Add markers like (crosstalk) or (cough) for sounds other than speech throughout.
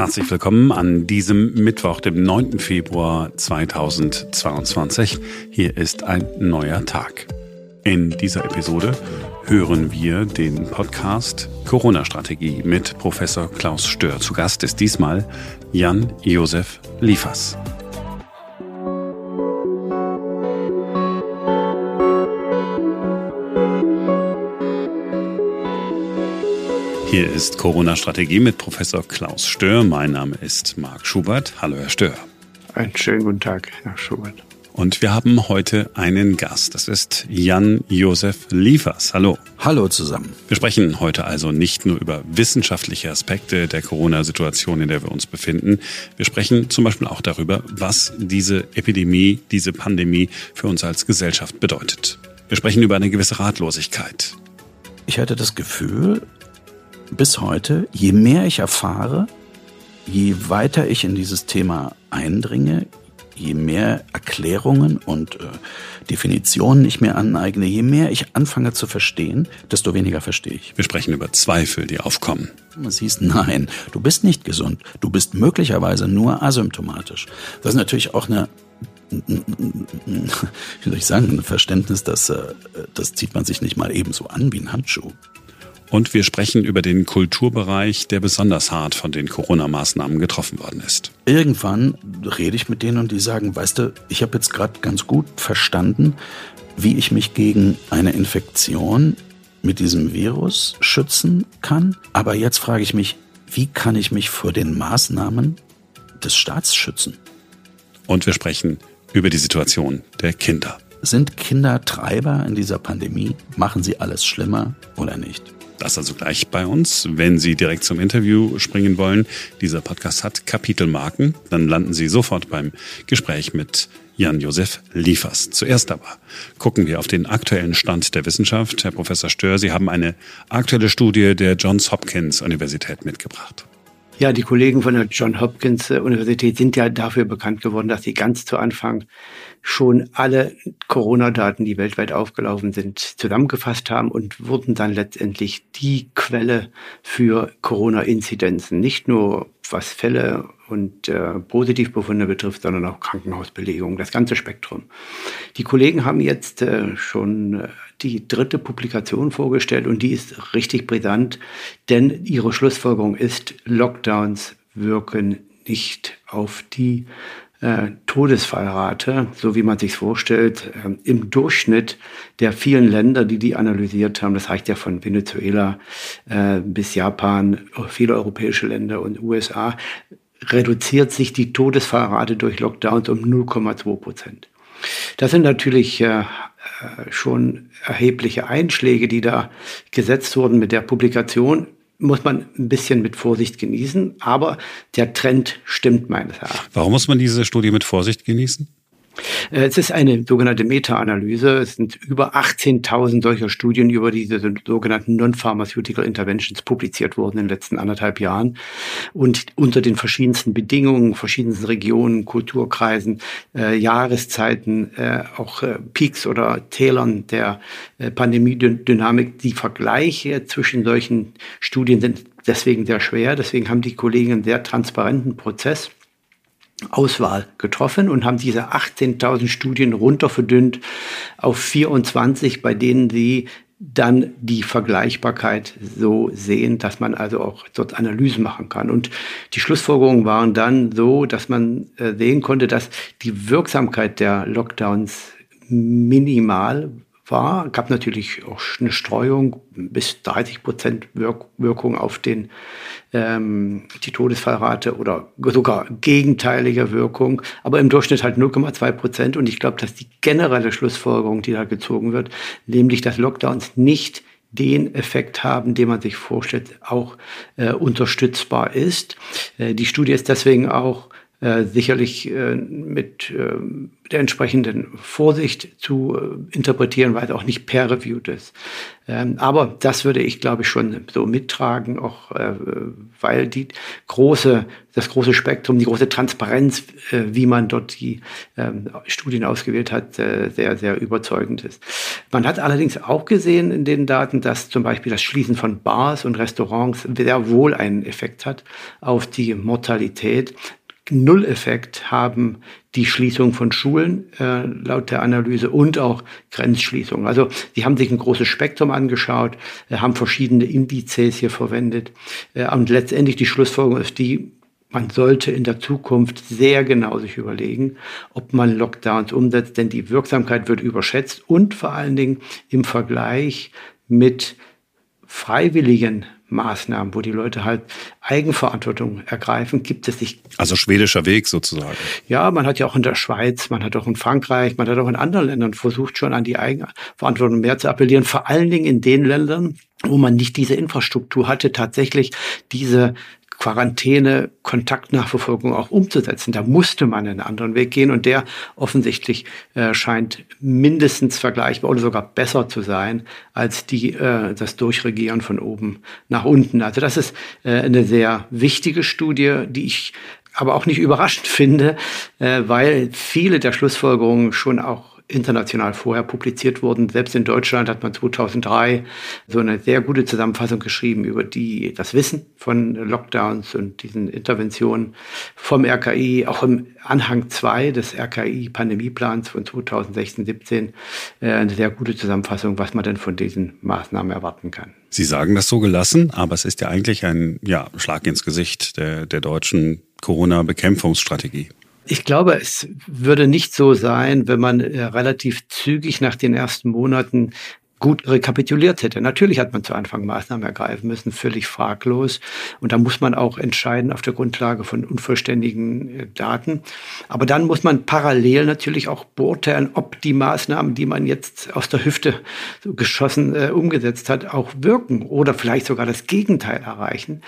Herzlich willkommen an diesem Mittwoch, dem 9. Februar 2022. Hier ist ein neuer Tag. In dieser Episode hören wir den Podcast Corona-Strategie mit Professor Klaus Stör. Zu Gast ist diesmal Jan-Josef Liefers. Hier ist Corona-Strategie mit Professor Klaus Stör. Mein Name ist Marc Schubert. Hallo, Herr Stör. Einen schönen guten Tag, Herr Schubert. Und wir haben heute einen Gast. Das ist Jan-Josef Liefers. Hallo. Hallo zusammen. Wir sprechen heute also nicht nur über wissenschaftliche Aspekte der Corona-Situation, in der wir uns befinden. Wir sprechen zum Beispiel auch darüber, was diese Epidemie, diese Pandemie für uns als Gesellschaft bedeutet. Wir sprechen über eine gewisse Ratlosigkeit. Ich hatte das Gefühl, bis heute, je mehr ich erfahre, je weiter ich in dieses Thema eindringe, je mehr Erklärungen und äh, Definitionen ich mir aneigne, je mehr ich anfange zu verstehen, desto weniger verstehe ich. Wir sprechen über Zweifel, die aufkommen. Es hieß, nein, du bist nicht gesund. Du bist möglicherweise nur asymptomatisch. Das ist natürlich auch eine wie soll ich sagen, ein Verständnis, das, äh, das zieht man sich nicht mal ebenso an wie ein Handschuh. Und wir sprechen über den Kulturbereich, der besonders hart von den Corona-Maßnahmen getroffen worden ist. Irgendwann rede ich mit denen und die sagen, weißt du, ich habe jetzt gerade ganz gut verstanden, wie ich mich gegen eine Infektion mit diesem Virus schützen kann. Aber jetzt frage ich mich, wie kann ich mich vor den Maßnahmen des Staats schützen? Und wir sprechen über die Situation der Kinder. Sind Kinder Treiber in dieser Pandemie? Machen sie alles schlimmer oder nicht? Das also gleich bei uns. Wenn Sie direkt zum Interview springen wollen, dieser Podcast hat Kapitelmarken, dann landen Sie sofort beim Gespräch mit Jan-Josef Liefers. Zuerst aber gucken wir auf den aktuellen Stand der Wissenschaft. Herr Professor Stör, Sie haben eine aktuelle Studie der Johns Hopkins Universität mitgebracht. Ja, die Kollegen von der John Hopkins Universität sind ja dafür bekannt geworden, dass sie ganz zu Anfang schon alle Corona-Daten, die weltweit aufgelaufen sind, zusammengefasst haben und wurden dann letztendlich die Quelle für Corona-Inzidenzen. Nicht nur was Fälle und äh, Positivbefunde betrifft, sondern auch Krankenhausbelegungen, das ganze Spektrum. Die Kollegen haben jetzt äh, schon äh, die dritte Publikation vorgestellt und die ist richtig brisant, denn ihre Schlussfolgerung ist, Lockdowns wirken nicht auf die äh, Todesfallrate, so wie man sich vorstellt, äh, im Durchschnitt der vielen Länder, die die analysiert haben, das reicht ja von Venezuela äh, bis Japan, viele europäische Länder und USA, reduziert sich die Todesfallrate durch Lockdowns um 0,2 Prozent. Das sind natürlich äh, schon erhebliche Einschläge, die da gesetzt wurden mit der Publikation muss man ein bisschen mit Vorsicht genießen, aber der Trend stimmt meines Erachtens. Warum muss man diese Studie mit Vorsicht genießen? Äh, es ist eine sogenannte Meta-Analyse. Es sind über 18.000 solcher Studien über diese sogenannten Non-Pharmaceutical Interventions publiziert worden in den letzten anderthalb Jahren. Und unter den verschiedensten Bedingungen, verschiedensten Regionen, Kulturkreisen, äh, Jahreszeiten, äh, auch äh, Peaks oder Tälern der äh, Pandemiedynamik, die Vergleiche zwischen solchen Studien sind deswegen sehr schwer. Deswegen haben die Kollegen einen sehr transparenten Prozess Auswahl getroffen und haben diese 18.000 Studien runterverdünnt auf 24, bei denen sie dann die Vergleichbarkeit so sehen, dass man also auch dort Analysen machen kann. Und die Schlussfolgerungen waren dann so, dass man äh, sehen konnte, dass die Wirksamkeit der Lockdowns minimal war. Gab natürlich auch eine Streuung bis 30 Prozent Wirk Wirkung auf den, ähm, die Todesfallrate oder sogar gegenteilige Wirkung, aber im Durchschnitt halt 0,2 Prozent. Und ich glaube, dass die generelle Schlussfolgerung, die da gezogen wird, nämlich dass Lockdowns nicht den Effekt haben, den man sich vorstellt, auch äh, unterstützbar ist. Äh, die Studie ist deswegen auch äh, sicherlich äh, mit äh, der entsprechenden Vorsicht zu äh, interpretieren, weil es auch nicht peer-reviewed ist. Ähm, aber das würde ich, glaube ich, schon so mittragen, auch äh, weil die große, das große Spektrum, die große Transparenz, wie man dort die ähm, Studien ausgewählt hat, sehr, sehr überzeugend ist. Man hat allerdings auch gesehen in den Daten, dass zum Beispiel das Schließen von Bars und Restaurants sehr wohl einen Effekt hat auf die Mortalität. Null-Effekt haben die Schließung von Schulen äh, laut der Analyse und auch Grenzschließungen. Also sie haben sich ein großes Spektrum angeschaut, äh, haben verschiedene Indizes hier verwendet äh, und letztendlich die Schlussfolgerung ist die, man sollte in der Zukunft sehr genau sich überlegen, ob man Lockdowns umsetzt, denn die Wirksamkeit wird überschätzt und vor allen Dingen im Vergleich mit freiwilligen Maßnahmen, wo die Leute halt Eigenverantwortung ergreifen, gibt es nicht. Also schwedischer Weg sozusagen. Ja, man hat ja auch in der Schweiz, man hat auch in Frankreich, man hat auch in anderen Ländern versucht, schon an die Eigenverantwortung mehr zu appellieren. Vor allen Dingen in den Ländern, wo man nicht diese Infrastruktur hatte, tatsächlich diese Quarantäne, Kontaktnachverfolgung auch umzusetzen. Da musste man einen anderen Weg gehen und der offensichtlich äh, scheint mindestens vergleichbar oder sogar besser zu sein als die, äh, das Durchregieren von oben nach unten. Also das ist äh, eine sehr wichtige Studie, die ich aber auch nicht überraschend (laughs) finde, äh, weil viele der Schlussfolgerungen schon auch international vorher publiziert wurden. Selbst in Deutschland hat man 2003 so eine sehr gute Zusammenfassung geschrieben über die, das Wissen von Lockdowns und diesen Interventionen vom RKI, auch im Anhang 2 des RKI-Pandemieplans von 2016-17 äh, eine sehr gute Zusammenfassung, was man denn von diesen Maßnahmen erwarten kann. Sie sagen das so gelassen, aber es ist ja eigentlich ein ja, Schlag ins Gesicht der, der deutschen Corona-Bekämpfungsstrategie. Ich glaube, es würde nicht so sein, wenn man äh, relativ zügig nach den ersten Monaten gut rekapituliert hätte. Natürlich hat man zu Anfang Maßnahmen ergreifen müssen, völlig fraglos. Und da muss man auch entscheiden auf der Grundlage von unvollständigen äh, Daten. Aber dann muss man parallel natürlich auch beurteilen, ob die Maßnahmen, die man jetzt aus der Hüfte geschossen äh, umgesetzt hat, auch wirken oder vielleicht sogar das Gegenteil erreichen.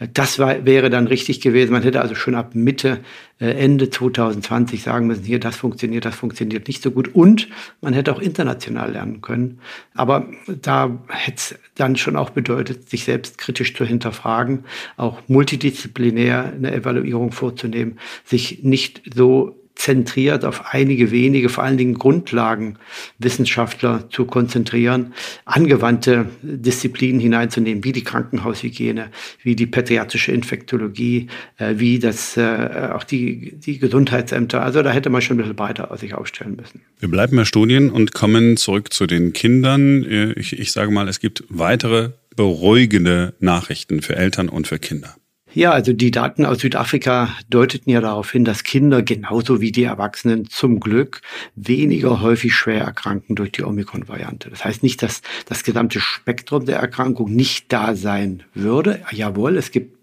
Äh, das war, wäre dann richtig gewesen. Man hätte also schon ab Mitte Ende 2020 sagen müssen, hier, das funktioniert, das funktioniert nicht so gut. Und man hätte auch international lernen können. Aber da hätte es dann schon auch bedeutet, sich selbst kritisch zu hinterfragen, auch multidisziplinär eine Evaluierung vorzunehmen, sich nicht so zentriert auf einige wenige, vor allen Dingen Grundlagenwissenschaftler zu konzentrieren, angewandte Disziplinen hineinzunehmen, wie die Krankenhaushygiene, wie die pädiatrische Infektologie, äh, wie das, äh, auch die, die Gesundheitsämter. Also da hätte man schon ein bisschen breiter sich aufstellen müssen. Wir bleiben bei Studien und kommen zurück zu den Kindern. Äh, ich, ich sage mal, es gibt weitere beruhigende Nachrichten für Eltern und für Kinder. Ja, also die Daten aus Südafrika deuteten ja darauf hin, dass Kinder genauso wie die Erwachsenen zum Glück weniger häufig schwer erkranken durch die Omikron-Variante. Das heißt nicht, dass das gesamte Spektrum der Erkrankung nicht da sein würde. Jawohl, es gibt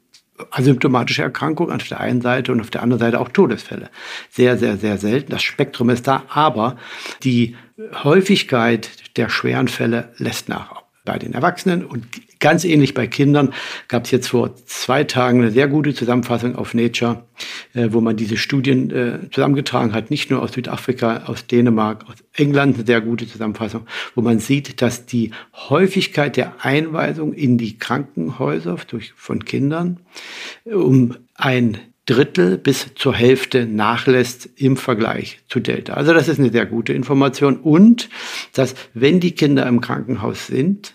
asymptomatische Erkrankungen auf der einen Seite und auf der anderen Seite auch Todesfälle. Sehr, sehr, sehr selten. Das Spektrum ist da, aber die Häufigkeit der schweren Fälle lässt nach bei den Erwachsenen. Und ganz ähnlich bei Kindern gab es jetzt vor zwei Tagen eine sehr gute Zusammenfassung auf Nature, äh, wo man diese Studien äh, zusammengetragen hat, nicht nur aus Südafrika, aus Dänemark, aus England, eine sehr gute Zusammenfassung, wo man sieht, dass die Häufigkeit der Einweisung in die Krankenhäuser durch, von Kindern um ein Drittel bis zur Hälfte nachlässt im Vergleich zu Delta. Also das ist eine sehr gute Information und dass wenn die Kinder im Krankenhaus sind,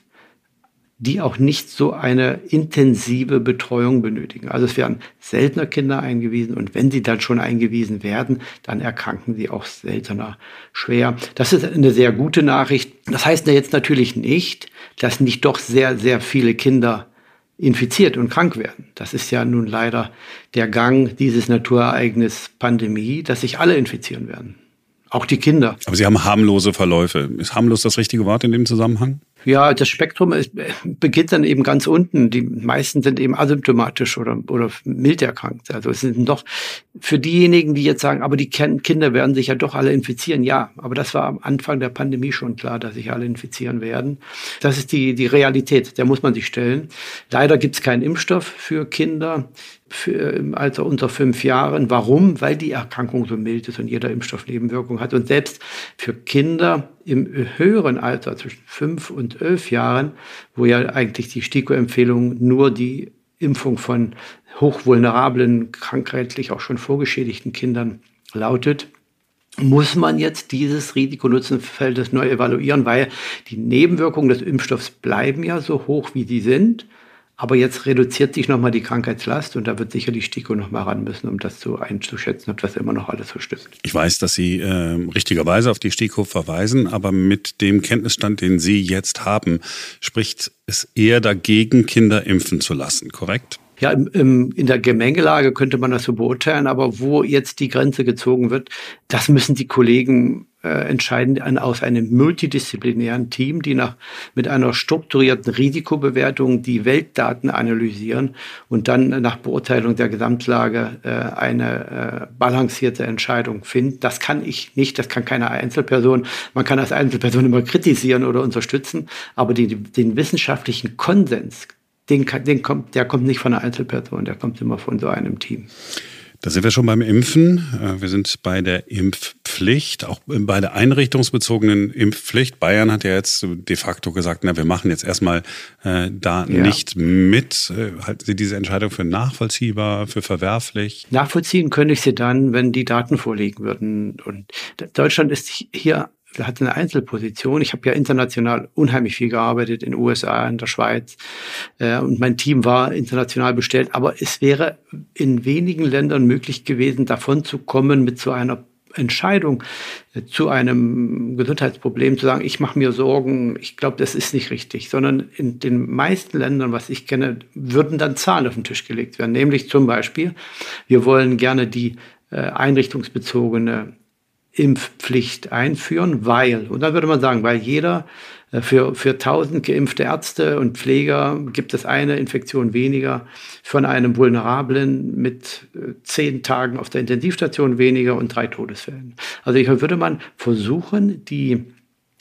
die auch nicht so eine intensive Betreuung benötigen. Also es werden seltener Kinder eingewiesen und wenn sie dann schon eingewiesen werden, dann erkranken sie auch seltener schwer. Das ist eine sehr gute Nachricht. Das heißt jetzt natürlich nicht, dass nicht doch sehr, sehr viele Kinder infiziert und krank werden. Das ist ja nun leider der Gang dieses Naturereignis Pandemie, dass sich alle infizieren werden. Auch die Kinder. Aber Sie haben harmlose Verläufe. Ist harmlos das richtige Wort in dem Zusammenhang? Ja, das Spektrum ist, beginnt dann eben ganz unten. Die meisten sind eben asymptomatisch oder, oder mild erkrankt. Also es sind doch für diejenigen, die jetzt sagen, aber die Kinder werden sich ja doch alle infizieren. Ja, aber das war am Anfang der Pandemie schon klar, dass sich alle infizieren werden. Das ist die, die Realität, der muss man sich stellen. Leider gibt es keinen Impfstoff für Kinder für, im Alter unter fünf Jahren. Warum? Weil die Erkrankung so mild ist und jeder Impfstoff Nebenwirkungen hat. Und selbst für Kinder im höheren Alter, zwischen fünf und elf Jahren, wo ja eigentlich die STIKO-Empfehlung nur die Impfung von hochvulnerablen, krankheitlich auch schon vorgeschädigten Kindern lautet, muss man jetzt dieses Risikonutzenfeld neu evaluieren, weil die Nebenwirkungen des Impfstoffs bleiben ja so hoch, wie sie sind. Aber jetzt reduziert sich nochmal die Krankheitslast und da wird sicher die STIKO nochmal ran müssen, um das zu einzuschätzen, ob das immer noch alles so stimmt. Ich weiß, dass Sie äh, richtigerweise auf die STIKO verweisen, aber mit dem Kenntnisstand, den Sie jetzt haben, spricht es eher dagegen, Kinder impfen zu lassen, korrekt? Ja, im, im, in der Gemengelage könnte man das so beurteilen, aber wo jetzt die Grenze gezogen wird, das müssen die Kollegen äh, entscheiden an, aus einem multidisziplinären Team, die nach, mit einer strukturierten Risikobewertung die Weltdaten analysieren und dann nach Beurteilung der Gesamtlage äh, eine äh, balancierte Entscheidung finden. Das kann ich nicht, das kann keine Einzelperson. Man kann als Einzelperson immer kritisieren oder unterstützen, aber die, den wissenschaftlichen Konsens, den, den kommt, der kommt nicht von einer Einzelperson, der kommt immer von so einem Team. Da sind wir schon beim Impfen. Äh, wir sind bei der Impfpflicht, auch bei der einrichtungsbezogenen Impfpflicht. Bayern hat ja jetzt de facto gesagt, na, wir machen jetzt erstmal äh, da ja. nicht mit. Äh, halten Sie diese Entscheidung für nachvollziehbar, für verwerflich? Nachvollziehen könnte ich sie dann, wenn die Daten vorliegen würden. Und Deutschland ist hier hat eine Einzelposition. Ich habe ja international unheimlich viel gearbeitet, in den USA, in der Schweiz. Äh, und mein Team war international bestellt. Aber es wäre in wenigen Ländern möglich gewesen, davon zu kommen mit so einer Entscheidung äh, zu einem Gesundheitsproblem zu sagen, ich mache mir Sorgen, ich glaube, das ist nicht richtig, sondern in den meisten Ländern, was ich kenne, würden dann Zahlen auf den Tisch gelegt werden. Nämlich zum Beispiel, wir wollen gerne die äh, einrichtungsbezogene Impfpflicht einführen, weil, und dann würde man sagen, weil jeder äh, für, für 1000 geimpfte Ärzte und Pfleger gibt es eine Infektion weniger, von einem Vulnerablen mit äh, zehn Tagen auf der Intensivstation weniger und drei Todesfällen. Also ich würde man versuchen, die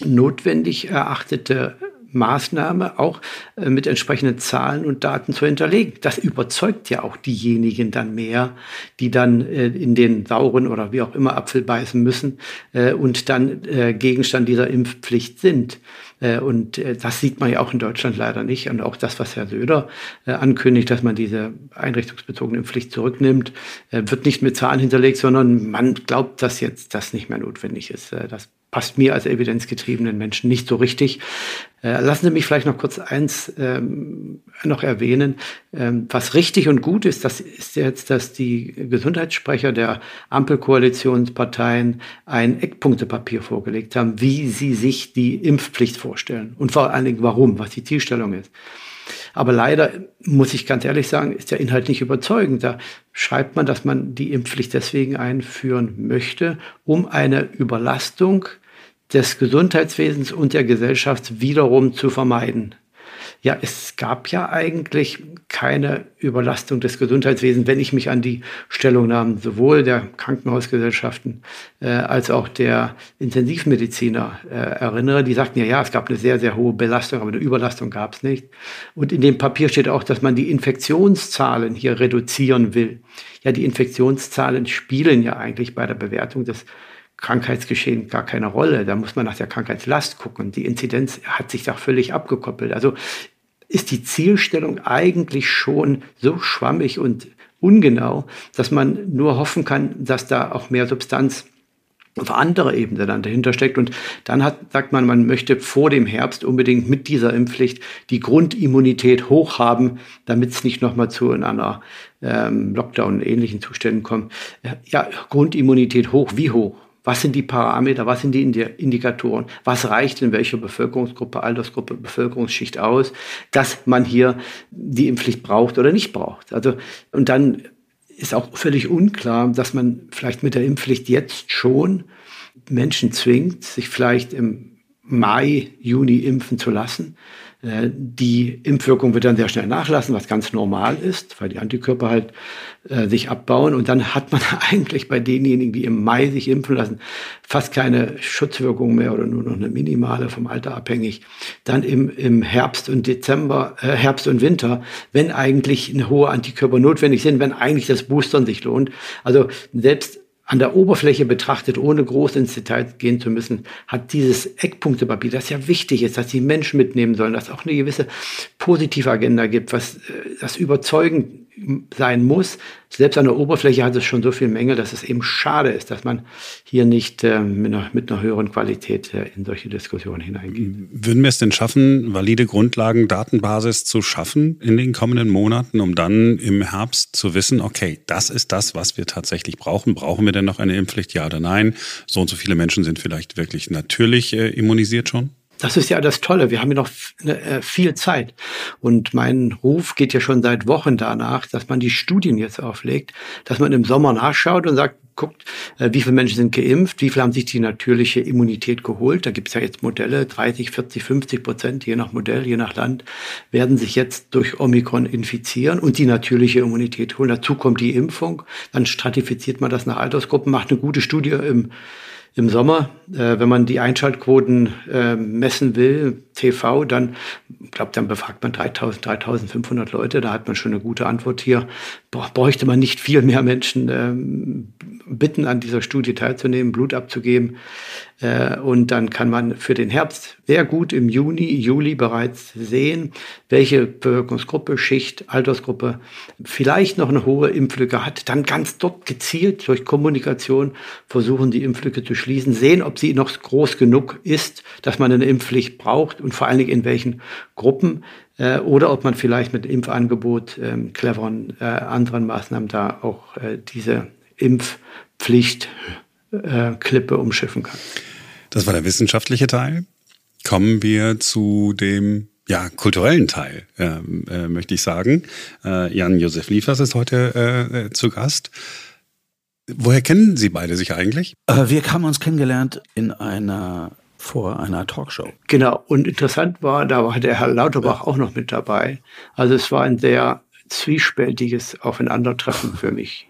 notwendig erachtete Maßnahme auch äh, mit entsprechenden Zahlen und Daten zu hinterlegen. Das überzeugt ja auch diejenigen dann mehr, die dann äh, in den sauren oder wie auch immer Apfel beißen müssen äh, und dann Gegenstand dieser Impfpflicht sind. Und das sieht man ja auch in Deutschland leider nicht. Und auch das, was Herr Söder ankündigt, dass man diese einrichtungsbezogene Impfpflicht zurücknimmt, wird nicht mit Zahlen hinterlegt, sondern man glaubt, dass jetzt das nicht mehr notwendig ist. Das passt mir als evidenzgetriebenen Menschen nicht so richtig. Äh, lassen Sie mich vielleicht noch kurz eins ähm, noch erwähnen. Ähm, was richtig und gut ist, das ist jetzt, dass die Gesundheitssprecher der Ampelkoalitionsparteien ein Eckpunktepapier vorgelegt haben, wie sie sich die Impfpflicht vorstellen und vor allen Dingen warum, was die Zielstellung ist. Aber leider, muss ich ganz ehrlich sagen, ist der Inhalt nicht überzeugend. Da schreibt man, dass man die Impfpflicht deswegen einführen möchte, um eine Überlastung des Gesundheitswesens und der Gesellschaft wiederum zu vermeiden. Ja, es gab ja eigentlich keine Überlastung des Gesundheitswesens, wenn ich mich an die Stellungnahmen sowohl der Krankenhausgesellschaften äh, als auch der Intensivmediziner äh, erinnere. Die sagten ja, ja, es gab eine sehr, sehr hohe Belastung, aber eine Überlastung gab es nicht. Und in dem Papier steht auch, dass man die Infektionszahlen hier reduzieren will. Ja, die Infektionszahlen spielen ja eigentlich bei der Bewertung des Krankheitsgeschehen gar keine Rolle. Da muss man nach der Krankheitslast gucken. Die Inzidenz hat sich da völlig abgekoppelt. Also ist die Zielstellung eigentlich schon so schwammig und ungenau, dass man nur hoffen kann, dass da auch mehr Substanz auf anderer Ebene dann dahinter steckt. Und dann hat, sagt man, man möchte vor dem Herbst unbedingt mit dieser Impfpflicht die Grundimmunität hoch haben, damit es nicht nochmal zu einer ähm, Lockdown ähnlichen Zuständen kommt. Ja, Grundimmunität hoch, wie hoch? Was sind die Parameter, was sind die Indikatoren, was reicht in welcher Bevölkerungsgruppe, Altersgruppe, Bevölkerungsschicht aus, dass man hier die Impfpflicht braucht oder nicht braucht. Also, und dann ist auch völlig unklar, dass man vielleicht mit der Impfpflicht jetzt schon Menschen zwingt, sich vielleicht im Mai, Juni impfen zu lassen. Äh, die Impfwirkung wird dann sehr schnell nachlassen, was ganz normal ist, weil die Antikörper halt äh, sich abbauen. Und dann hat man (laughs) eigentlich bei denjenigen, die im Mai sich impfen lassen, fast keine Schutzwirkung mehr oder nur noch eine minimale vom Alter abhängig. Dann im, im Herbst und Dezember, äh, Herbst und Winter, wenn eigentlich eine hohe Antikörper notwendig sind, wenn eigentlich das Boostern sich lohnt. Also selbst an der Oberfläche betrachtet, ohne groß ins Detail gehen zu müssen, hat dieses Eckpunktepapier, das ja wichtig ist, dass die Menschen mitnehmen sollen, dass auch eine gewisse positive Agenda gibt, was äh, das überzeugend sein muss. Selbst an der Oberfläche hat es schon so viel Mängel, dass es eben schade ist, dass man hier nicht äh, mit, einer, mit, einer, höheren Qualität äh, in solche Diskussionen hineingeht. Würden wir es denn schaffen, valide Grundlagen, Datenbasis zu schaffen in den kommenden Monaten, um dann im Herbst zu wissen, okay, das ist das, was wir tatsächlich brauchen. Brauchen wir denn noch eine Impfpflicht, ja oder nein? So und so viele Menschen sind vielleicht wirklich natürlich äh, immunisiert schon? Das ist ja das Tolle. Wir haben ja noch ne, äh, viel Zeit. Und mein Ruf geht ja schon seit Wochen danach, dass man die Studien jetzt auflegt, dass man im Sommer nachschaut und sagt, guckt, äh, wie viele Menschen sind geimpft, wie viele haben sich die natürliche Immunität geholt. Da gibt es ja jetzt Modelle, 30, 40, 50 Prozent, je nach Modell, je nach Land, werden sich jetzt durch Omikron infizieren und die natürliche Immunität holen. Dazu kommt die Impfung. Dann stratifiziert man das nach Altersgruppen, macht eine gute Studie im im Sommer, äh, wenn man die Einschaltquoten äh, messen will, TV, dann, glaube dann befragt man 3000, 3500 Leute, da hat man schon eine gute Antwort hier. Bräuchte man nicht viel mehr Menschen ähm, bitten, an dieser Studie teilzunehmen, Blut abzugeben. Äh, und dann kann man für den Herbst sehr gut im Juni, Juli bereits sehen, welche Bevölkerungsgruppe, Schicht, Altersgruppe vielleicht noch eine hohe Impflücke hat. Dann ganz dort gezielt durch Kommunikation versuchen, die Impflücke zu schließen, sehen, ob sie noch groß genug ist, dass man eine Impfpflicht braucht und vor allen Dingen in welchen Gruppen äh, oder ob man vielleicht mit Impfangebot, äh, cleveren äh, anderen Maßnahmen da auch äh, diese Impfpflicht äh, Klippe umschiffen kann. Das war der wissenschaftliche Teil. Kommen wir zu dem ja, kulturellen Teil, äh, äh, möchte ich sagen. Äh, Jan-Josef Liefers ist heute äh, äh, zu Gast. Woher kennen Sie beide sich eigentlich? Äh, wir haben uns kennengelernt in einer vor einer Talkshow. Genau, und interessant war, da war der Herr Lauterbach auch noch mit dabei. Also es war ein sehr zwiespältiges Aufeinandertreffen für mich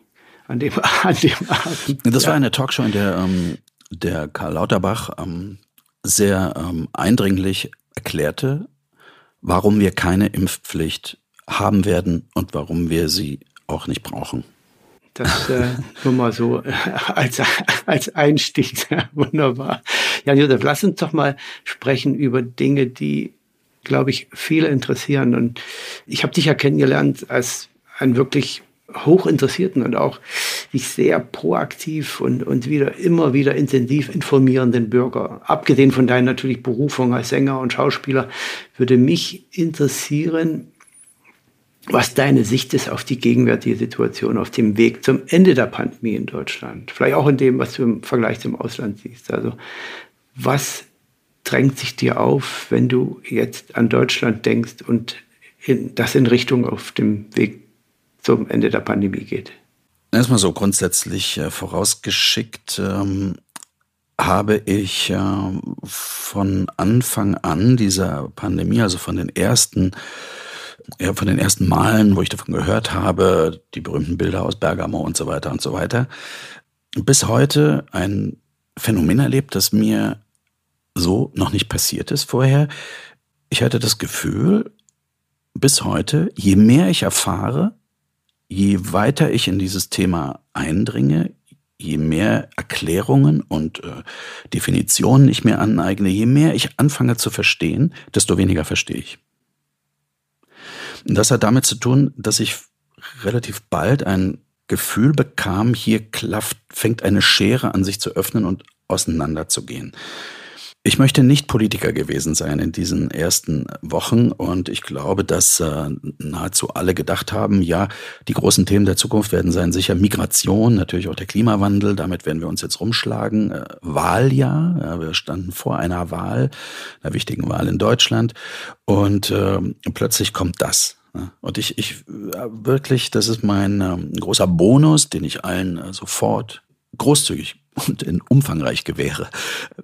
an dem, (laughs) an dem Abend. Das ja. war eine Talkshow, in der ähm, der Karl Lauterbach ähm, sehr ähm, eindringlich erklärte, warum wir keine Impfpflicht haben werden und warum wir sie auch nicht brauchen. Das äh, nur mal so äh, als, als Einstieg. (laughs) Wunderbar. Ja, Josef, lass uns doch mal sprechen über Dinge, die, glaube ich, viele interessieren. Und ich habe dich ja kennengelernt als ein wirklich hochinteressierten und auch sich sehr proaktiv und, und wieder immer wieder intensiv informierenden Bürger. Abgesehen von deiner natürlich Berufung als Sänger und Schauspieler, würde mich interessieren, was deine Sicht ist auf die gegenwärtige Situation, auf dem Weg zum Ende der Pandemie in Deutschland. Vielleicht auch in dem, was du im Vergleich zum Ausland siehst. Also was drängt sich dir auf, wenn du jetzt an Deutschland denkst und in, das in Richtung auf dem Weg zum Ende der Pandemie geht? Erstmal so grundsätzlich äh, vorausgeschickt ähm, habe ich äh, von Anfang an dieser Pandemie, also von den ersten ja, von den ersten Malen, wo ich davon gehört habe, die berühmten Bilder aus Bergamo und so weiter und so weiter, bis heute ein Phänomen erlebt, das mir so noch nicht passiert ist vorher. Ich hatte das Gefühl, bis heute, je mehr ich erfahre, je weiter ich in dieses Thema eindringe, je mehr Erklärungen und äh, Definitionen ich mir aneigne, je mehr ich anfange zu verstehen, desto weniger verstehe ich. Und das hat damit zu tun, dass ich relativ bald ein Gefühl bekam, hier klafft, fängt eine Schere an sich zu öffnen und auseinanderzugehen. Ich möchte nicht Politiker gewesen sein in diesen ersten Wochen und ich glaube, dass äh, nahezu alle gedacht haben, ja, die großen Themen der Zukunft werden sein sicher Migration, natürlich auch der Klimawandel, damit werden wir uns jetzt rumschlagen. Äh, Wahljahr, ja, wir standen vor einer Wahl, einer wichtigen Wahl in Deutschland und äh, plötzlich kommt das. Und ich, ich wirklich, das ist mein ähm, großer Bonus, den ich allen äh, sofort großzügig und in umfangreich gewähre.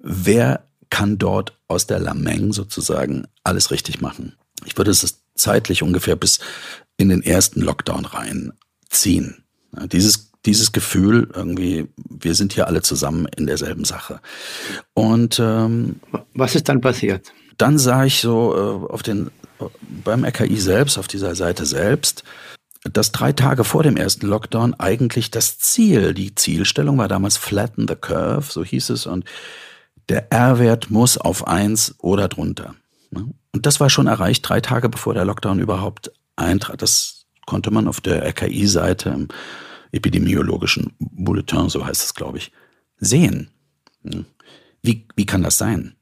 Wer kann dort aus der Lameng sozusagen alles richtig machen. Ich würde es zeitlich ungefähr bis in den ersten Lockdown reinziehen. Ja, dieses, dieses Gefühl, irgendwie, wir sind hier alle zusammen in derselben Sache. Und ähm, was ist dann passiert? Dann sah ich so äh, auf den beim RKI selbst, auf dieser Seite selbst, dass drei Tage vor dem ersten Lockdown eigentlich das Ziel, die Zielstellung war damals Flatten the Curve, so hieß es, und der R-Wert muss auf eins oder drunter. Ne? Und das war schon erreicht, drei Tage bevor der Lockdown überhaupt eintrat. Das konnte man auf der RKI-Seite im epidemiologischen Bulletin, so heißt es, glaube ich, sehen. Ne? Wie, wie kann das sein?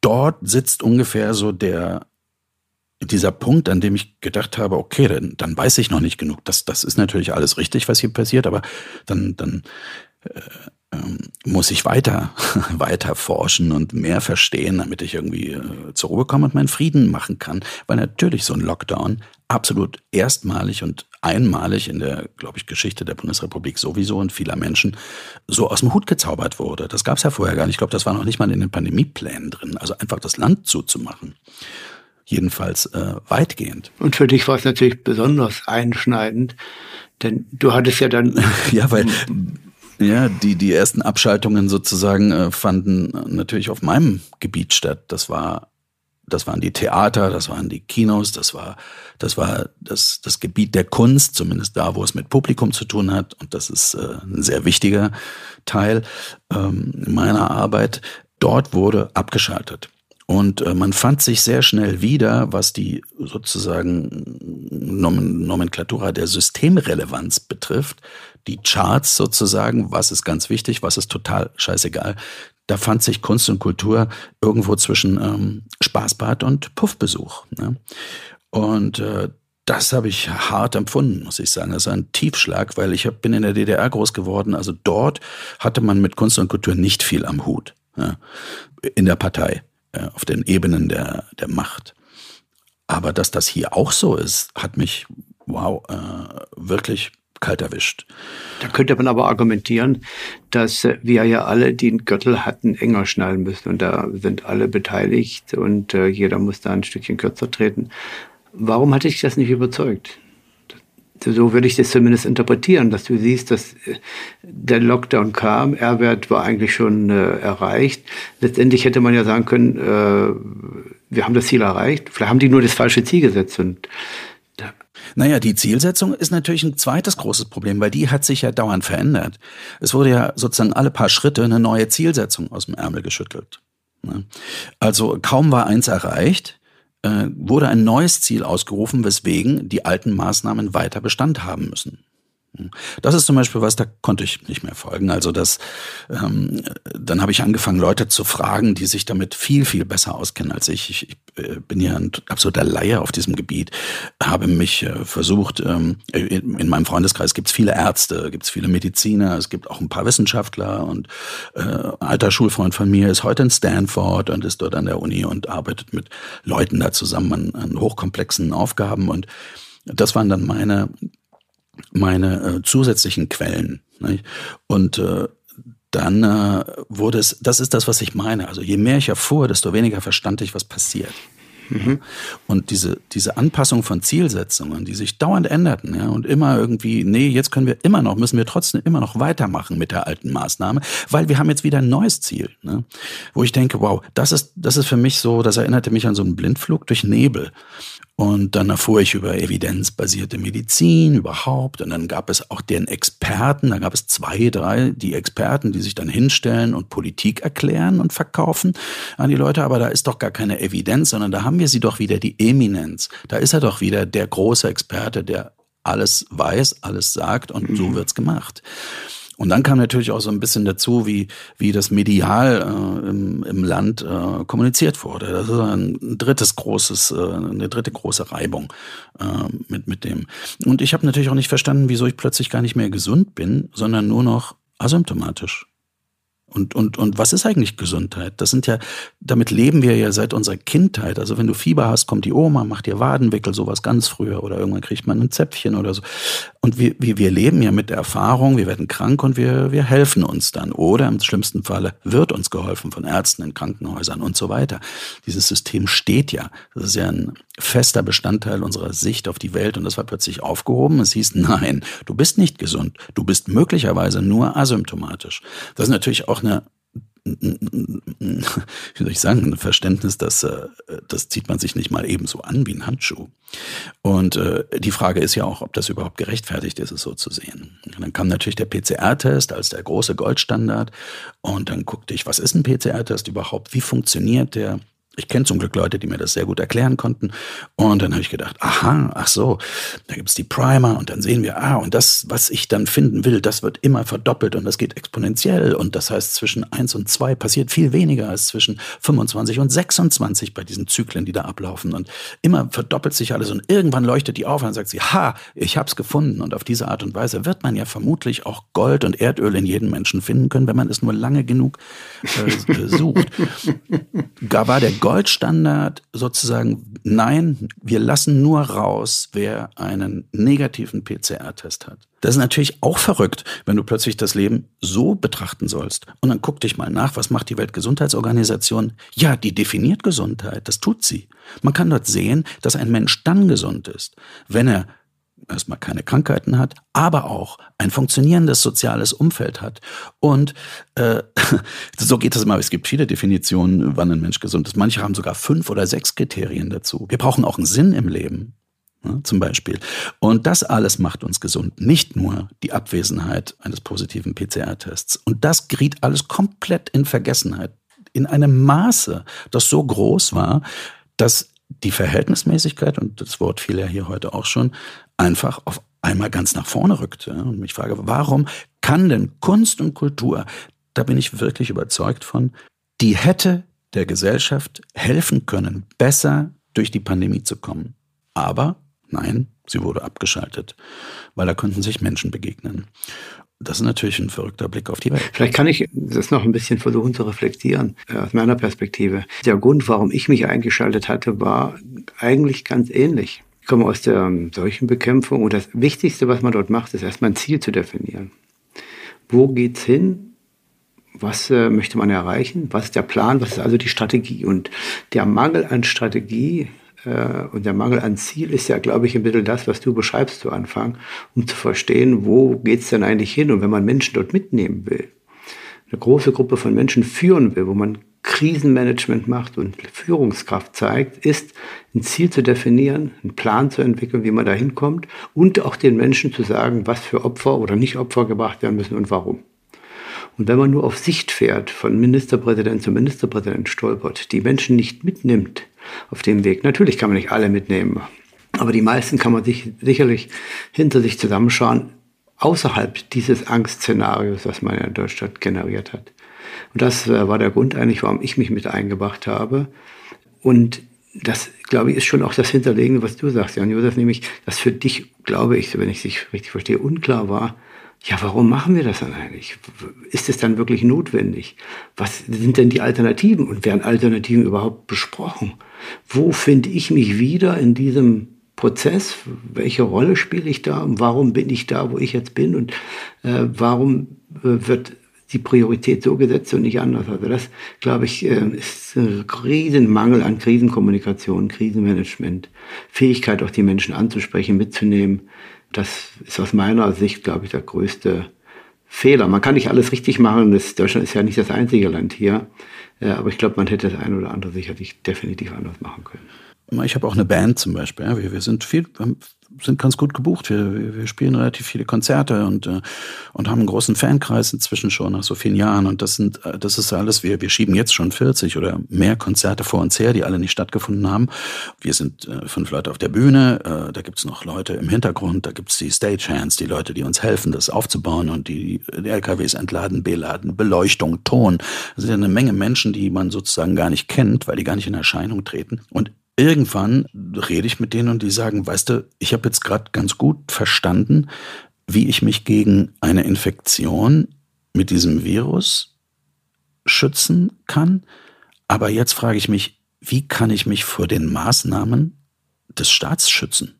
Dort sitzt ungefähr so der dieser Punkt, an dem ich gedacht habe, okay, dann, dann weiß ich noch nicht genug. Das, das ist natürlich alles richtig, was hier passiert, aber dann, dann äh, muss ich weiter, (laughs) weiter forschen und mehr verstehen, damit ich irgendwie äh, zur Ruhe komme und meinen Frieden machen kann. Weil natürlich so ein Lockdown absolut erstmalig und einmalig in der, glaube ich, Geschichte der Bundesrepublik sowieso und vieler Menschen so aus dem Hut gezaubert wurde. Das gab es ja vorher gar nicht. Ich glaube, das war noch nicht mal in den Pandemieplänen drin. Also einfach das Land zuzumachen jedenfalls äh, weitgehend. Und für dich war es natürlich besonders einschneidend, denn du hattest ja dann. (laughs) ja, weil (laughs) ja, die, die ersten Abschaltungen sozusagen äh, fanden natürlich auf meinem Gebiet statt. Das war, das waren die Theater, das waren die Kinos, das war, das war das, das Gebiet der Kunst, zumindest da, wo es mit Publikum zu tun hat. Und das ist äh, ein sehr wichtiger Teil ähm, meiner Arbeit. Dort wurde abgeschaltet. Und äh, man fand sich sehr schnell wieder, was die sozusagen Nomenklatura der Systemrelevanz betrifft. Die Charts sozusagen, was ist ganz wichtig, was ist total scheißegal. Da fand sich Kunst und Kultur irgendwo zwischen ähm, Spaßbad und Puffbesuch. Ne? Und äh, das habe ich hart empfunden, muss ich sagen. Das ist ein Tiefschlag, weil ich bin in der DDR groß geworden. Also dort hatte man mit Kunst und Kultur nicht viel am Hut. Ja, in der Partei. Äh, auf den Ebenen der, der Macht. Aber dass das hier auch so ist, hat mich, wow, äh, wirklich kalt erwischt. Da könnte man aber argumentieren, dass äh, wir ja alle den Gürtel hatten enger schnallen müssen und da sind alle beteiligt und äh, jeder muss da ein Stückchen kürzer treten. Warum hatte ich das nicht überzeugt? so würde ich das zumindest interpretieren, dass du siehst, dass äh, der Lockdown kam, R-Wert war eigentlich schon äh, erreicht. Letztendlich hätte man ja sagen können, äh, wir haben das Ziel erreicht. Vielleicht haben die nur das falsche Ziel gesetzt und naja, die Zielsetzung ist natürlich ein zweites großes Problem, weil die hat sich ja dauernd verändert. Es wurde ja sozusagen alle paar Schritte eine neue Zielsetzung aus dem Ärmel geschüttelt. Ne? Also kaum war eins erreicht, äh, wurde ein neues Ziel ausgerufen, weswegen die alten Maßnahmen weiter Bestand haben müssen. Das ist zum Beispiel was, da konnte ich nicht mehr folgen. Also das, ähm, dann habe ich angefangen, Leute zu fragen, die sich damit viel, viel besser auskennen als ich. Ich, ich äh, bin ja ein absoluter Laie auf diesem Gebiet, habe mich äh, versucht, ähm, in, in, meinem Freundeskreis gibt es viele Ärzte, gibt es viele Mediziner, es gibt auch ein paar Wissenschaftler und äh, ein alter Schulfreund von mir ist heute in Stanford und ist dort an der Uni und arbeitet mit Leuten da zusammen an, an hochkomplexen Aufgaben und das waren dann meine meine äh, zusätzlichen Quellen. Nicht? Und äh, dann äh, wurde es, das ist das, was ich meine. Also je mehr ich erfuhr, desto weniger verstand ich, was passiert. Mhm. Und diese, diese Anpassung von Zielsetzungen, die sich dauernd änderten, ja, und immer irgendwie, nee, jetzt können wir immer noch, müssen wir trotzdem immer noch weitermachen mit der alten Maßnahme, weil wir haben jetzt wieder ein neues Ziel, ne? wo ich denke, wow, das ist, das ist für mich so, das erinnerte mich an so einen Blindflug durch Nebel. Und dann erfuhr ich über evidenzbasierte Medizin überhaupt. Und dann gab es auch den Experten, da gab es zwei, drei, die Experten, die sich dann hinstellen und Politik erklären und verkaufen an die Leute. Aber da ist doch gar keine Evidenz, sondern da haben wir sie doch wieder, die Eminenz. Da ist er doch wieder der große Experte, der alles weiß, alles sagt und mhm. so wird's gemacht. Und dann kam natürlich auch so ein bisschen dazu, wie, wie das medial äh, im, im Land äh, kommuniziert wurde. Das ist ein drittes großes, äh, eine dritte große Reibung äh, mit, mit dem. Und ich habe natürlich auch nicht verstanden, wieso ich plötzlich gar nicht mehr gesund bin, sondern nur noch asymptomatisch. Und, und, und was ist eigentlich Gesundheit? Das sind ja, damit leben wir ja seit unserer Kindheit. Also wenn du Fieber hast, kommt die Oma, macht dir Wadenwickel, sowas ganz früher oder irgendwann kriegt man ein Zäpfchen oder so. Und wir, wir, wir leben ja mit der Erfahrung, wir werden krank und wir, wir helfen uns dann. Oder im schlimmsten Falle wird uns geholfen von Ärzten in Krankenhäusern und so weiter. Dieses System steht ja. Das ist ja ein fester Bestandteil unserer Sicht auf die Welt und das war plötzlich aufgehoben. Es hieß, nein, du bist nicht gesund. Du bist möglicherweise nur asymptomatisch. Das ist natürlich auch eine wie soll ich sagen, ein Verständnis, das, äh, das zieht man sich nicht mal ebenso an wie ein Handschuh. Und äh, die Frage ist ja auch, ob das überhaupt gerechtfertigt ist, es so zu sehen. Und dann kam natürlich der PCR-Test als der große Goldstandard. Und dann guckte ich, was ist ein PCR-Test überhaupt? Wie funktioniert der? Ich kenne zum Glück Leute, die mir das sehr gut erklären konnten. Und dann habe ich gedacht, aha, ach so, da gibt's die Primer und dann sehen wir, ah, und das, was ich dann finden will, das wird immer verdoppelt und das geht exponentiell. Und das heißt, zwischen eins und zwei passiert viel weniger als zwischen 25 und 26 bei diesen Zyklen, die da ablaufen. Und immer verdoppelt sich alles und irgendwann leuchtet die auf und dann sagt sie, ha, ich hab's gefunden. Und auf diese Art und Weise wird man ja vermutlich auch Gold und Erdöl in jedem Menschen finden können, wenn man es nur lange genug äh, sucht. (laughs) Da war der Goldstandard sozusagen, nein, wir lassen nur raus, wer einen negativen PCR-Test hat. Das ist natürlich auch verrückt, wenn du plötzlich das Leben so betrachten sollst. Und dann guck dich mal nach, was macht die Weltgesundheitsorganisation? Ja, die definiert Gesundheit, das tut sie. Man kann dort sehen, dass ein Mensch dann gesund ist, wenn er erstmal keine Krankheiten hat, aber auch ein funktionierendes soziales Umfeld hat. Und äh, (laughs) so geht das immer. Es gibt viele Definitionen, wann ein Mensch gesund ist. Manche haben sogar fünf oder sechs Kriterien dazu. Wir brauchen auch einen Sinn im Leben. Ne, zum Beispiel. Und das alles macht uns gesund, nicht nur die Abwesenheit eines positiven PCR-Tests. Und das geriet alles komplett in Vergessenheit, in einem Maße, das so groß war, dass die Verhältnismäßigkeit, und das Wort fiel ja hier heute auch schon, einfach auf einmal ganz nach vorne rückte. Und mich frage, warum kann denn Kunst und Kultur, da bin ich wirklich überzeugt von, die hätte der Gesellschaft helfen können, besser durch die Pandemie zu kommen. Aber nein, sie wurde abgeschaltet, weil da könnten sich Menschen begegnen. Das ist natürlich ein verrückter Blick auf die Welt. Vielleicht kann ich das noch ein bisschen versuchen zu reflektieren aus meiner Perspektive. Der Grund, warum ich mich eingeschaltet hatte, war eigentlich ganz ähnlich. Ich komme aus der ähm, Seuchenbekämpfung und das Wichtigste, was man dort macht, ist erstmal ein Ziel zu definieren. Wo geht's hin? Was äh, möchte man erreichen? Was ist der Plan? Was ist also die Strategie? Und der Mangel an Strategie und der Mangel an Ziel ist ja, glaube ich, ein bisschen das, was du beschreibst zu Anfang, um zu verstehen, wo geht's denn eigentlich hin? Und wenn man Menschen dort mitnehmen will, eine große Gruppe von Menschen führen will, wo man Krisenmanagement macht und Führungskraft zeigt, ist ein Ziel zu definieren, einen Plan zu entwickeln, wie man da hinkommt und auch den Menschen zu sagen, was für Opfer oder nicht Opfer gebracht werden müssen und warum. Und wenn man nur auf Sicht fährt, von Ministerpräsident zu Ministerpräsident stolpert, die Menschen nicht mitnimmt auf dem Weg, natürlich kann man nicht alle mitnehmen, aber die meisten kann man sich sicherlich hinter sich zusammenschauen, außerhalb dieses Angstszenarios, was man in Deutschland generiert hat. Und das äh, war der Grund eigentlich, warum ich mich mit eingebracht habe. Und das, glaube ich, ist schon auch das Hinterlegende, was du sagst, Jan Josef, nämlich, dass für dich, glaube ich, wenn ich dich richtig verstehe, unklar war, ja, warum machen wir das dann eigentlich? Ist es dann wirklich notwendig? Was sind denn die Alternativen und werden Alternativen überhaupt besprochen? Wo finde ich mich wieder in diesem Prozess? Welche Rolle spiele ich da? Und warum bin ich da, wo ich jetzt bin? Und äh, warum äh, wird die Priorität so gesetzt und nicht anders. Also das, glaube ich, äh, ist ein Riesenmangel an Krisenkommunikation, Krisenmanagement, Fähigkeit, auch die Menschen anzusprechen, mitzunehmen. Das ist aus meiner Sicht, glaube ich, der größte Fehler. Man kann nicht alles richtig machen. Das, Deutschland ist ja nicht das einzige Land hier. Äh, aber ich glaube, man hätte das eine oder andere sicherlich definitiv anders machen können. Ich habe auch eine Band zum Beispiel. Wir, wir sind viel, sind ganz gut gebucht. Wir, wir spielen relativ viele Konzerte und, äh, und haben einen großen Fankreis inzwischen schon nach so vielen Jahren. Und das sind, äh, das ist alles, wir, wir schieben jetzt schon 40 oder mehr Konzerte vor uns her, die alle nicht stattgefunden haben. Wir sind äh, fünf Leute auf der Bühne, äh, da gibt's noch Leute im Hintergrund, da gibt's die Stagehands, die Leute, die uns helfen, das aufzubauen und die, die LKWs entladen, beladen, Beleuchtung, Ton. Das sind ja eine Menge Menschen, die man sozusagen gar nicht kennt, weil die gar nicht in Erscheinung treten. Und irgendwann rede ich mit denen und die sagen, weißt du, ich habe jetzt gerade ganz gut verstanden, wie ich mich gegen eine Infektion mit diesem Virus schützen kann. Aber jetzt frage ich mich, wie kann ich mich vor den Maßnahmen des Staats schützen,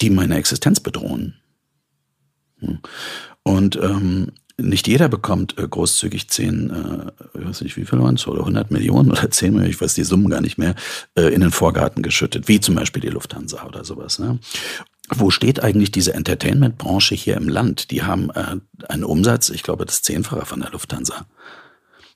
die meine Existenz bedrohen? Hm. Und ähm, nicht jeder bekommt äh, großzügig 10, äh, ich weiß nicht wie viel waren es, oder 100 Millionen oder 10 Millionen, ich weiß die Summen gar nicht mehr, äh, in den Vorgarten geschüttet, wie zum Beispiel die Lufthansa oder sowas. Ne? Wo steht eigentlich diese Entertainment-Branche hier im Land? Die haben äh, einen Umsatz, ich glaube, das Zehnfache von der Lufthansa.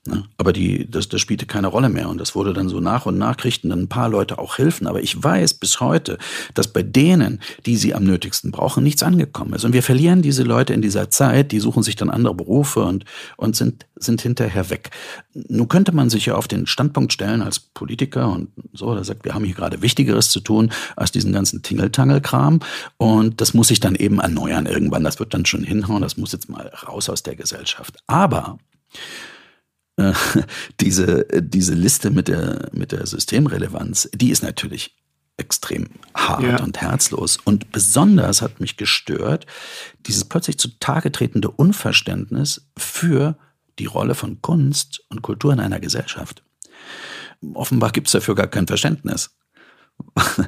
Ne? Aber die, das, das spielte keine Rolle mehr. Und das wurde dann so nach und nach, kriegten dann ein paar Leute auch Hilfen. Aber ich weiß bis heute, dass bei denen, die sie am nötigsten brauchen, nichts angekommen ist. Und wir verlieren diese Leute in dieser Zeit, die suchen sich dann andere Berufe und, und sind, sind hinterher weg. Nun könnte man sich ja auf den Standpunkt stellen als Politiker und so, der sagt, wir haben hier gerade Wichtigeres zu tun als diesen ganzen Tingeltangelkram. Und das muss sich dann eben erneuern irgendwann. Das wird dann schon hinhauen. Das muss jetzt mal raus aus der Gesellschaft. Aber (laughs) äh, diese, diese Liste mit der, mit der Systemrelevanz, die ist natürlich extrem hart ja. und herzlos. Und besonders hat mich gestört, dieses plötzlich zutage tretende Unverständnis für die Rolle von Kunst und Kultur in einer Gesellschaft. Offenbar gibt es dafür gar kein Verständnis. (laughs)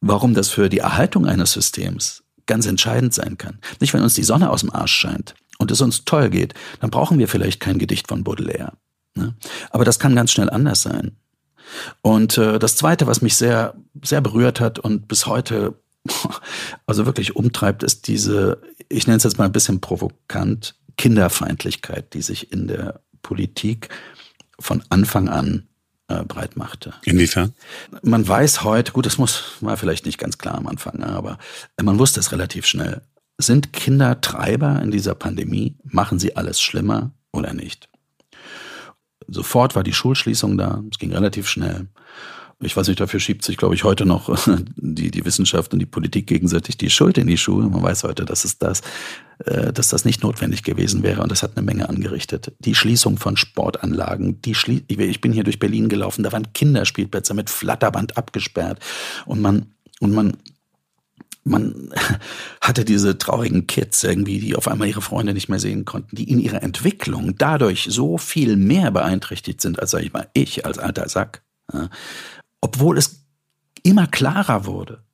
Warum das für die Erhaltung eines Systems ganz entscheidend sein kann. Nicht, wenn uns die Sonne aus dem Arsch scheint, und es uns toll geht, dann brauchen wir vielleicht kein Gedicht von Baudelaire. Ne? Aber das kann ganz schnell anders sein. Und äh, das Zweite, was mich sehr, sehr berührt hat und bis heute (laughs) also wirklich umtreibt, ist diese, ich nenne es jetzt mal ein bisschen provokant, Kinderfeindlichkeit, die sich in der Politik von Anfang an äh, breit machte. Inwiefern? Man weiß heute, gut, das muss war vielleicht nicht ganz klar am Anfang, aber man wusste es relativ schnell. Sind Kinder Treiber in dieser Pandemie? Machen sie alles schlimmer oder nicht? Sofort war die Schulschließung da. Es ging relativ schnell. Ich weiß nicht, dafür schiebt sich, glaube ich, heute noch (laughs) die, die Wissenschaft und die Politik gegenseitig die Schuld in die Schuhe. Man weiß heute, dass es das, äh, dass das nicht notwendig gewesen wäre und das hat eine Menge angerichtet. Die Schließung von Sportanlagen, die Schlie ich bin hier durch Berlin gelaufen, da waren Kinderspielplätze mit Flatterband abgesperrt und man, und man man (laughs) hatte diese traurigen Kids irgendwie, die auf einmal ihre Freunde nicht mehr sehen konnten, die in ihrer Entwicklung dadurch so viel mehr beeinträchtigt sind, als sag ich mal ich als alter Sack. Ja. Obwohl es immer klarer wurde,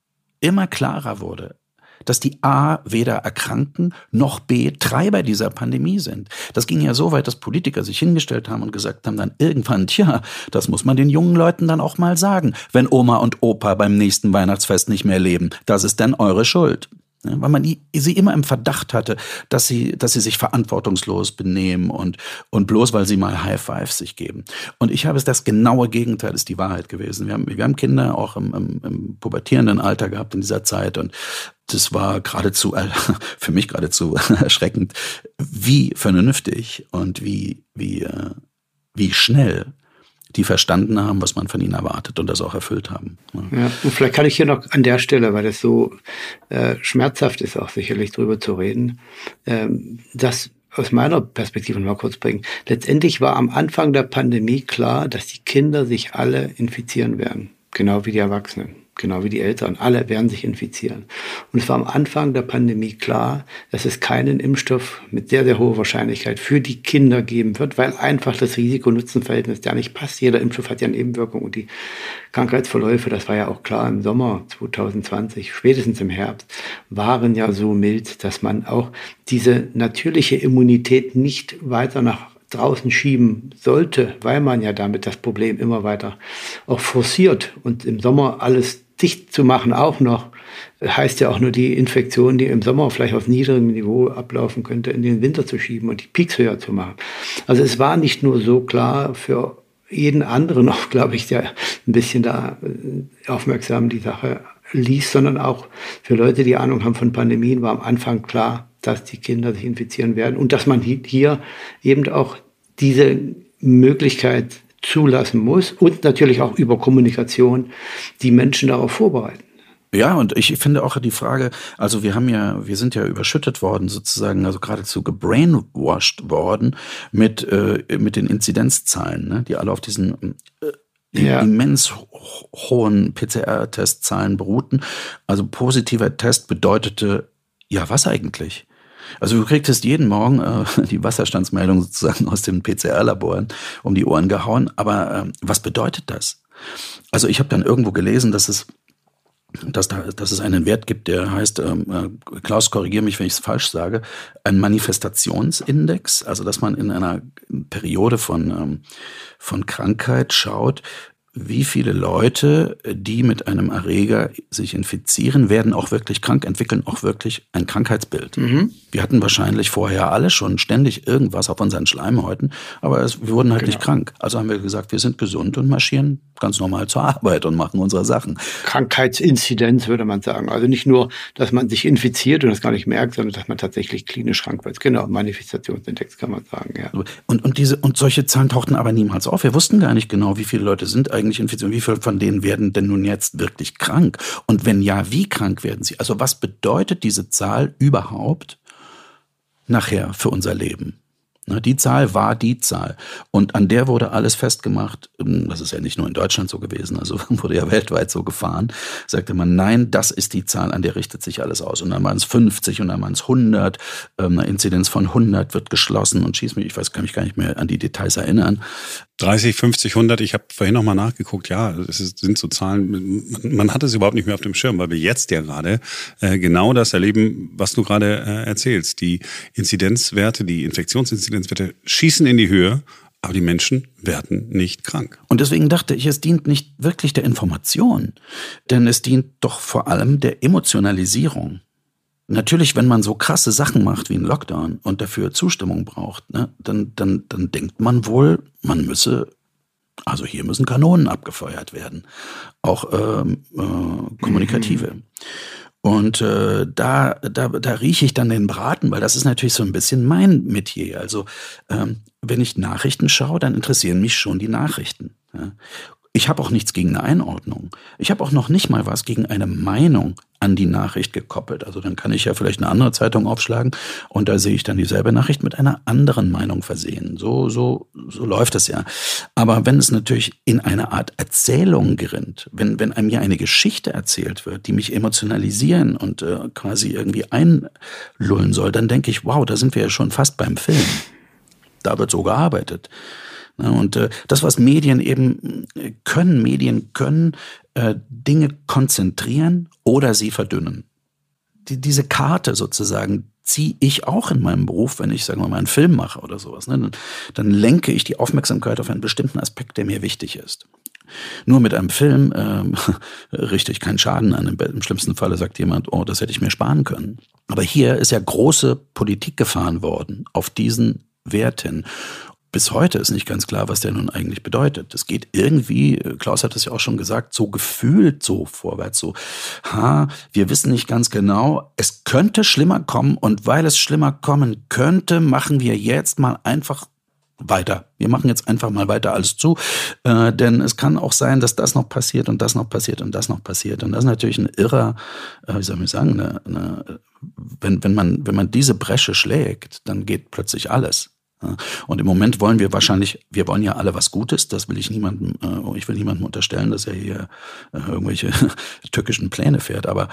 immer klarer wurde, dass die A weder erkranken noch B Treiber dieser Pandemie sind. Das ging ja so weit, dass Politiker sich hingestellt haben und gesagt haben dann irgendwann, tja, das muss man den jungen Leuten dann auch mal sagen, wenn Oma und Opa beim nächsten Weihnachtsfest nicht mehr leben. Das ist dann eure Schuld. Ne, weil man sie immer im Verdacht hatte, dass sie, dass sie sich verantwortungslos benehmen und, und bloß weil sie mal High Five sich geben. Und ich habe es das genaue Gegenteil ist die Wahrheit gewesen. Wir haben, wir haben Kinder auch im, im, im pubertierenden Alter gehabt in dieser Zeit und das war geradezu, (laughs) für mich geradezu (laughs) erschreckend, wie vernünftig und wie, wie, äh, wie schnell die verstanden haben, was man von ihnen erwartet und das auch erfüllt haben. Ja, und vielleicht kann ich hier noch an der Stelle, weil es so äh, schmerzhaft ist, auch sicherlich drüber zu reden, ähm, das aus meiner Perspektive mal kurz bringen. Letztendlich war am Anfang der Pandemie klar, dass die Kinder sich alle infizieren werden, genau wie die Erwachsenen genau wie die Eltern, alle werden sich infizieren. Und es war am Anfang der Pandemie klar, dass es keinen Impfstoff mit sehr, sehr hoher Wahrscheinlichkeit für die Kinder geben wird, weil einfach das Risiko-Nutzen-Verhältnis ja nicht passt. Jeder Impfstoff hat ja eine Nebenwirkung und die Krankheitsverläufe, das war ja auch klar im Sommer 2020, spätestens im Herbst, waren ja so mild, dass man auch diese natürliche Immunität nicht weiter nach draußen schieben sollte, weil man ja damit das Problem immer weiter auch forciert und im Sommer alles dicht zu machen auch noch, heißt ja auch nur die Infektion, die im Sommer vielleicht auf niedrigem Niveau ablaufen könnte, in den Winter zu schieben und die Peaks höher zu machen. Also es war nicht nur so klar für jeden anderen auch, glaube ich, der ein bisschen da äh, aufmerksam die Sache liest, sondern auch für Leute, die Ahnung haben von Pandemien, war am Anfang klar, dass die Kinder sich infizieren werden und dass man hier eben auch diese Möglichkeit zulassen muss und natürlich auch über Kommunikation die Menschen darauf vorbereiten. Ja, und ich finde auch die Frage, also wir haben ja, wir sind ja überschüttet worden sozusagen, also geradezu gebrainwashed worden mit, äh, mit den Inzidenzzahlen, ne, die alle auf diesen äh, ja. immens hohen PCR-Testzahlen beruhten. Also positiver Test bedeutete, ja, was eigentlich? Also du kriegst jeden Morgen äh, (laughs) die Wasserstandsmeldung sozusagen aus den PCR-Laboren um die Ohren gehauen. Aber äh, was bedeutet das? Also ich habe dann irgendwo gelesen, dass es dass, da, dass es einen Wert gibt, der heißt, ähm, äh, Klaus, korrigiere mich, wenn ich es falsch sage, ein Manifestationsindex, also dass man in einer Periode von, ähm, von Krankheit schaut, wie viele Leute, die mit einem Erreger sich infizieren, werden auch wirklich krank, entwickeln auch wirklich ein Krankheitsbild. Mhm. Wir hatten wahrscheinlich vorher alle schon ständig irgendwas auf unseren Schleimhäuten, aber es, wir wurden halt genau. nicht krank. Also haben wir gesagt, wir sind gesund und marschieren ganz normal zur Arbeit und machen unsere Sachen. Krankheitsinzidenz würde man sagen. Also nicht nur, dass man sich infiziert und das gar nicht merkt, sondern dass man tatsächlich klinisch krank wird. Genau, Manifestationsindex kann man sagen, ja. Und, und diese, und solche Zahlen tauchten aber niemals auf. Wir wussten gar nicht genau, wie viele Leute sind eigentlich infiziert und wie viele von denen werden denn nun jetzt wirklich krank? Und wenn ja, wie krank werden sie? Also was bedeutet diese Zahl überhaupt nachher für unser Leben? Die Zahl war die Zahl. Und an der wurde alles festgemacht. Ähm, das ist ja nicht nur in Deutschland so gewesen, also (laughs) wurde ja weltweit so gefahren. Sagte man, nein, das ist die Zahl, an der richtet sich alles aus. Und dann waren es 50 und dann waren es 100. Eine Inzidenz von 100 wird geschlossen und schieß mich, ich weiß, kann mich gar nicht mehr an die Details erinnern. 30, 50, 100, ich habe vorhin noch mal nachgeguckt, ja, es sind so Zahlen, man hat es überhaupt nicht mehr auf dem Schirm, weil wir jetzt ja gerade äh, genau das erleben, was du gerade äh, erzählst. Die Inzidenzwerte, die Infektionsinzidenzwerte schießen in die Höhe, aber die Menschen werden nicht krank. Und deswegen dachte ich, es dient nicht wirklich der Information, denn es dient doch vor allem der Emotionalisierung. Natürlich, wenn man so krasse Sachen macht wie ein Lockdown und dafür Zustimmung braucht, ne, dann, dann, dann denkt man wohl, man müsse, also hier müssen Kanonen abgefeuert werden, auch ähm, äh, kommunikative. Mhm. Und äh, da, da, da rieche ich dann den Braten, weil das ist natürlich so ein bisschen mein Metier. Also ähm, wenn ich Nachrichten schaue, dann interessieren mich schon die Nachrichten. Ja. Ich habe auch nichts gegen eine Einordnung. Ich habe auch noch nicht mal was gegen eine Meinung an die Nachricht gekoppelt. Also dann kann ich ja vielleicht eine andere Zeitung aufschlagen und da sehe ich dann dieselbe Nachricht mit einer anderen Meinung versehen. So, so, so läuft es ja. Aber wenn es natürlich in eine Art Erzählung gerinnt, wenn, wenn einem ja eine Geschichte erzählt wird, die mich emotionalisieren und äh, quasi irgendwie einlullen soll, dann denke ich, wow, da sind wir ja schon fast beim Film. Da wird so gearbeitet. Und äh, das, was Medien eben äh, können, Medien können äh, Dinge konzentrieren oder sie verdünnen. Die, diese Karte sozusagen ziehe ich auch in meinem Beruf, wenn ich, sagen wir mal, einen Film mache oder sowas. Ne? Dann, dann lenke ich die Aufmerksamkeit auf einen bestimmten Aspekt, der mir wichtig ist. Nur mit einem Film ähm, (laughs) richte ich keinen Schaden an. Im schlimmsten Falle sagt jemand, oh, das hätte ich mir sparen können. Aber hier ist ja große Politik gefahren worden auf diesen Werten bis heute ist nicht ganz klar, was der nun eigentlich bedeutet. Es geht irgendwie, Klaus hat es ja auch schon gesagt, so gefühlt so vorwärts, so, ha, wir wissen nicht ganz genau, es könnte schlimmer kommen und weil es schlimmer kommen könnte, machen wir jetzt mal einfach weiter. Wir machen jetzt einfach mal weiter alles zu, äh, denn es kann auch sein, dass das noch passiert und das noch passiert und das noch passiert. Und das ist natürlich ein irrer, äh, wie soll ich sagen, eine, eine, wenn, wenn, man, wenn man diese Bresche schlägt, dann geht plötzlich alles. Und im Moment wollen wir wahrscheinlich, wir wollen ja alle was Gutes, das will ich niemandem, äh, ich will niemandem unterstellen, dass er hier äh, irgendwelche (laughs) türkischen Pläne fährt, aber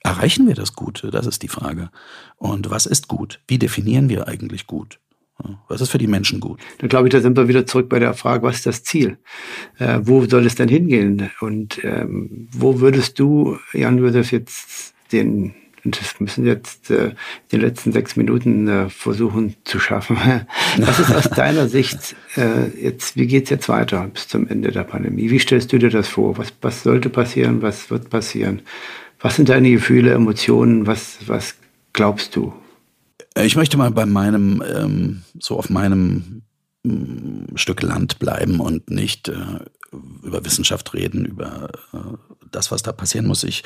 erreichen wir das Gute? Das ist die Frage. Und was ist gut? Wie definieren wir eigentlich gut? Was ist für die Menschen gut? Dann glaube ich, da sind wir wieder zurück bei der Frage, was ist das Ziel? Äh, wo soll es denn hingehen? Und ähm, wo würdest du, Jan-Josef, jetzt den und das müssen jetzt äh, die letzten sechs Minuten äh, versuchen zu schaffen. (laughs) Was ist aus (laughs) deiner Sicht äh, jetzt, wie geht's jetzt weiter bis zum Ende der Pandemie? Wie stellst du dir das vor? Was, was sollte passieren? Was wird passieren? Was sind deine Gefühle, Emotionen? Was, was glaubst du? Ich möchte mal bei meinem, ähm, so auf meinem mm, Stück Land bleiben und nicht äh, über Wissenschaft reden, über äh, das, was da passieren muss. Ich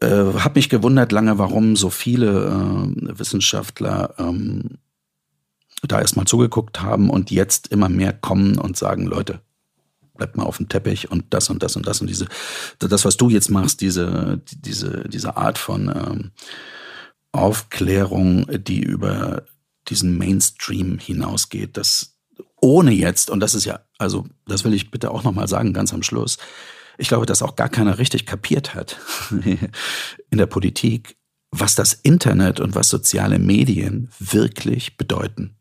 äh, habe mich gewundert lange, warum so viele äh, Wissenschaftler ähm, da erstmal zugeguckt haben und jetzt immer mehr kommen und sagen, Leute, bleibt mal auf dem Teppich und das und das und das und diese, das, was du jetzt machst, diese, diese, diese Art von ähm, Aufklärung, die über diesen Mainstream hinausgeht, das ohne jetzt, und das ist ja, also das will ich bitte auch nochmal sagen, ganz am Schluss, ich glaube, dass auch gar keiner richtig kapiert hat (laughs) in der Politik, was das Internet und was soziale Medien wirklich bedeuten.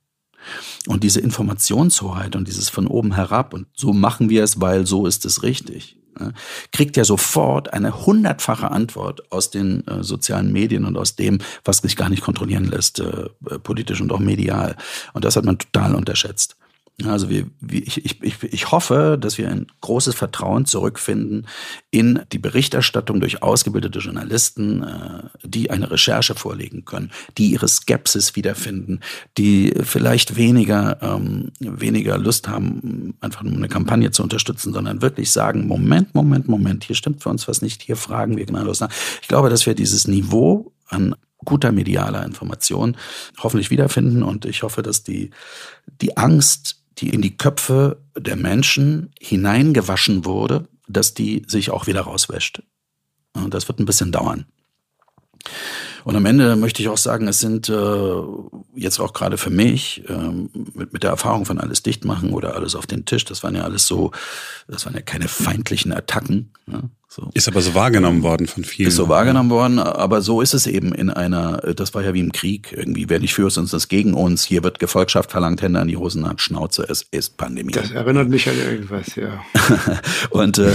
Und diese Informationshoheit und dieses von oben herab und so machen wir es, weil so ist es richtig, ne, kriegt ja sofort eine hundertfache Antwort aus den äh, sozialen Medien und aus dem, was sich gar nicht kontrollieren lässt, äh, politisch und auch medial. Und das hat man total unterschätzt. Also wir, ich, ich, ich hoffe, dass wir ein großes Vertrauen zurückfinden in die Berichterstattung durch ausgebildete Journalisten, äh, die eine Recherche vorlegen können, die ihre Skepsis wiederfinden, die vielleicht weniger, ähm, weniger Lust haben, einfach nur eine Kampagne zu unterstützen, sondern wirklich sagen, Moment, Moment, Moment, hier stimmt für uns was nicht, hier fragen wir genau nach. Ich glaube, dass wir dieses Niveau an guter medialer Information hoffentlich wiederfinden und ich hoffe, dass die, die Angst, die in die Köpfe der Menschen hineingewaschen wurde, dass die sich auch wieder rauswäscht. Und das wird ein bisschen dauern. Und am Ende möchte ich auch sagen, es sind äh, jetzt auch gerade für mich äh, mit, mit der Erfahrung von alles dicht machen oder alles auf den Tisch, das waren ja alles so, das waren ja keine feindlichen Attacken. Ne? So. Ist aber so wahrgenommen worden von vielen. Ist so wahrgenommen worden, aber so ist es eben in einer, das war ja wie im Krieg irgendwie. Wer nicht für uns, ist gegen uns. Hier wird Gefolgschaft verlangt, Hände an die Hosen hat, Schnauze, es ist Pandemie. Das erinnert mich an irgendwas, ja. (laughs) und äh,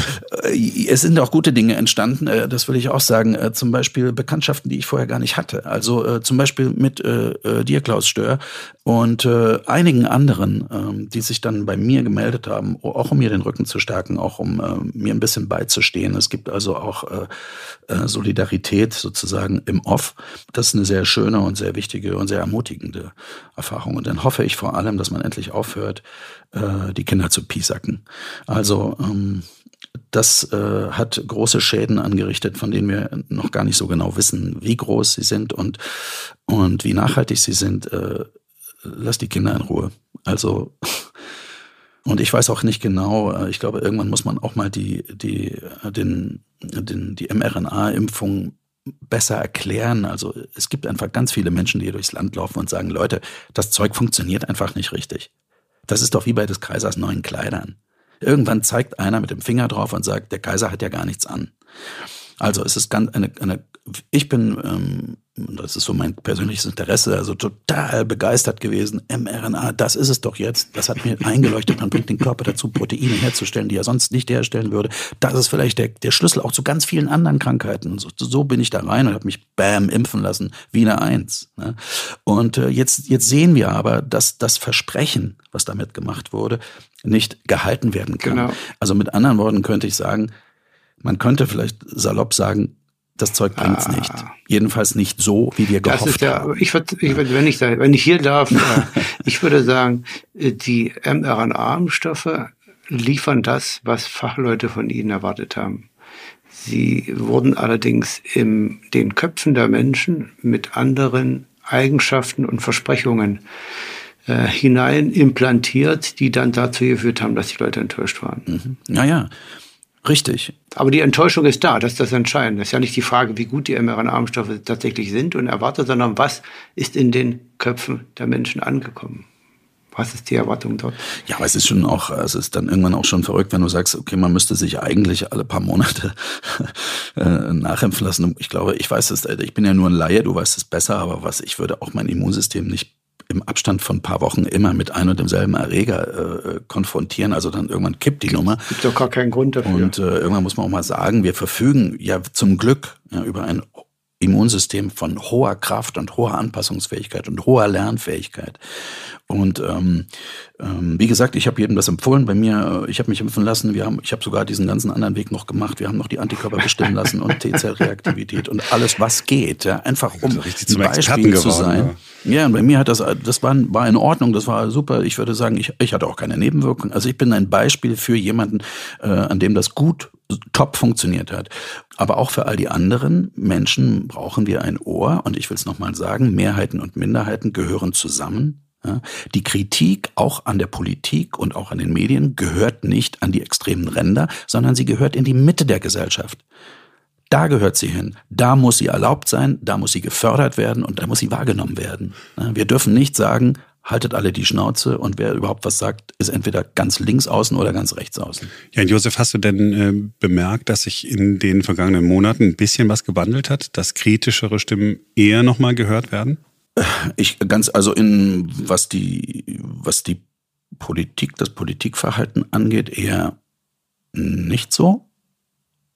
es sind auch gute Dinge entstanden, äh, das will ich auch sagen. Äh, zum Beispiel Bekanntschaften, die ich vorher gar nicht hatte. Also äh, zum Beispiel mit äh, äh, dir, Klaus Stör, und äh, einigen anderen, äh, die sich dann bei mir gemeldet haben, auch um mir den Rücken zu stärken, auch um äh, mir ein bisschen beizustehen. Es gibt also auch äh, äh, Solidarität sozusagen im Off. Das ist eine sehr schöne und sehr wichtige und sehr ermutigende Erfahrung. Und dann hoffe ich vor allem, dass man endlich aufhört, äh, die Kinder zu piesacken. Also ähm, das hat große Schäden angerichtet, von denen wir noch gar nicht so genau wissen, wie groß sie sind und, und wie nachhaltig sie sind. Lass die Kinder in Ruhe. Also, und ich weiß auch nicht genau, äh, ich glaube, irgendwann muss man auch mal die, die, äh, den, den, die mRNA-Impfung besser erklären. Also es gibt einfach ganz viele Menschen, die durchs Land laufen und sagen, Leute, das Zeug funktioniert einfach nicht richtig. Das ist doch wie bei des Kaisers neuen Kleidern. Irgendwann zeigt einer mit dem Finger drauf und sagt, der Kaiser hat ja gar nichts an. Also es ist ganz eine, eine ich bin, ähm, das ist so mein persönliches Interesse, also total begeistert gewesen. mRNA, das ist es doch jetzt. Das hat mir eingeleuchtet. Man bringt den Körper dazu, Proteine herzustellen, die er sonst nicht herstellen würde. Das ist vielleicht der, der Schlüssel auch zu ganz vielen anderen Krankheiten. Und so, so bin ich da rein und habe mich bam impfen lassen, wie eine Eins. Ne? Und äh, jetzt, jetzt sehen wir aber, dass das Versprechen, was damit gemacht wurde, nicht gehalten werden kann. Genau. Also mit anderen Worten könnte ich sagen, man könnte vielleicht salopp sagen, das Zeug bringt's ah. nicht. Jedenfalls nicht so, wie wir gehofft das ist ja, haben. Ich würde, ich würd, wenn ich wenn ich hier darf, äh, (laughs) ich würde sagen, äh, die mRNA-Impfstoffe liefern das, was Fachleute von ihnen erwartet haben. Sie wurden allerdings in den Köpfen der Menschen mit anderen Eigenschaften und Versprechungen äh, hinein implantiert, die dann dazu geführt haben, dass die Leute enttäuscht waren. Mhm. Naja, Richtig. Aber die Enttäuschung ist da, das ist das Entscheidende. Das ist ja nicht die Frage, wie gut die mRNA-Impfstoffe tatsächlich sind und erwartet, sondern was ist in den Köpfen der Menschen angekommen. Was ist die Erwartung dort? Ja, aber es ist schon auch, es ist dann irgendwann auch schon verrückt, wenn du sagst, okay, man müsste sich eigentlich alle paar Monate (laughs) äh, nachimpfen lassen. Ich glaube, ich weiß es, ich bin ja nur ein Laie, du weißt es besser, aber was, ich würde auch mein Immunsystem nicht im Abstand von ein paar Wochen immer mit ein und demselben Erreger äh, konfrontieren. Also dann irgendwann kippt die Nummer. Gibt doch gar keinen Grund dafür. Und äh, irgendwann muss man auch mal sagen, wir verfügen ja zum Glück ja, über ein Immunsystem von hoher Kraft und hoher Anpassungsfähigkeit und hoher Lernfähigkeit. Und ähm, ähm, wie gesagt, ich habe jedem das empfohlen. Bei mir, ich habe mich impfen lassen. Wir haben, ich habe sogar diesen ganzen anderen Weg noch gemacht. Wir haben noch die Antikörper bestimmen lassen und T-Zellreaktivität und alles, was geht. Ja, einfach um ein Beispiel zu sein. Ja. ja, bei mir hat das, das war, war in Ordnung. Das war super. Ich würde sagen, ich, ich hatte auch keine Nebenwirkungen. Also ich bin ein Beispiel für jemanden, äh, an dem das gut top funktioniert hat. Aber auch für all die anderen Menschen brauchen wir ein Ohr. Und ich will es nochmal sagen, Mehrheiten und Minderheiten gehören zusammen. Die Kritik auch an der Politik und auch an den Medien gehört nicht an die extremen Ränder, sondern sie gehört in die Mitte der Gesellschaft. Da gehört sie hin. Da muss sie erlaubt sein, da muss sie gefördert werden und da muss sie wahrgenommen werden. Wir dürfen nicht sagen, haltet alle die Schnauze und wer überhaupt was sagt, ist entweder ganz links außen oder ganz rechts außen. Ja, Josef, hast du denn äh, bemerkt, dass sich in den vergangenen Monaten ein bisschen was gewandelt hat, dass kritischere Stimmen eher nochmal gehört werden? Ich ganz, also in was die, was die Politik, das Politikverhalten angeht, eher nicht so.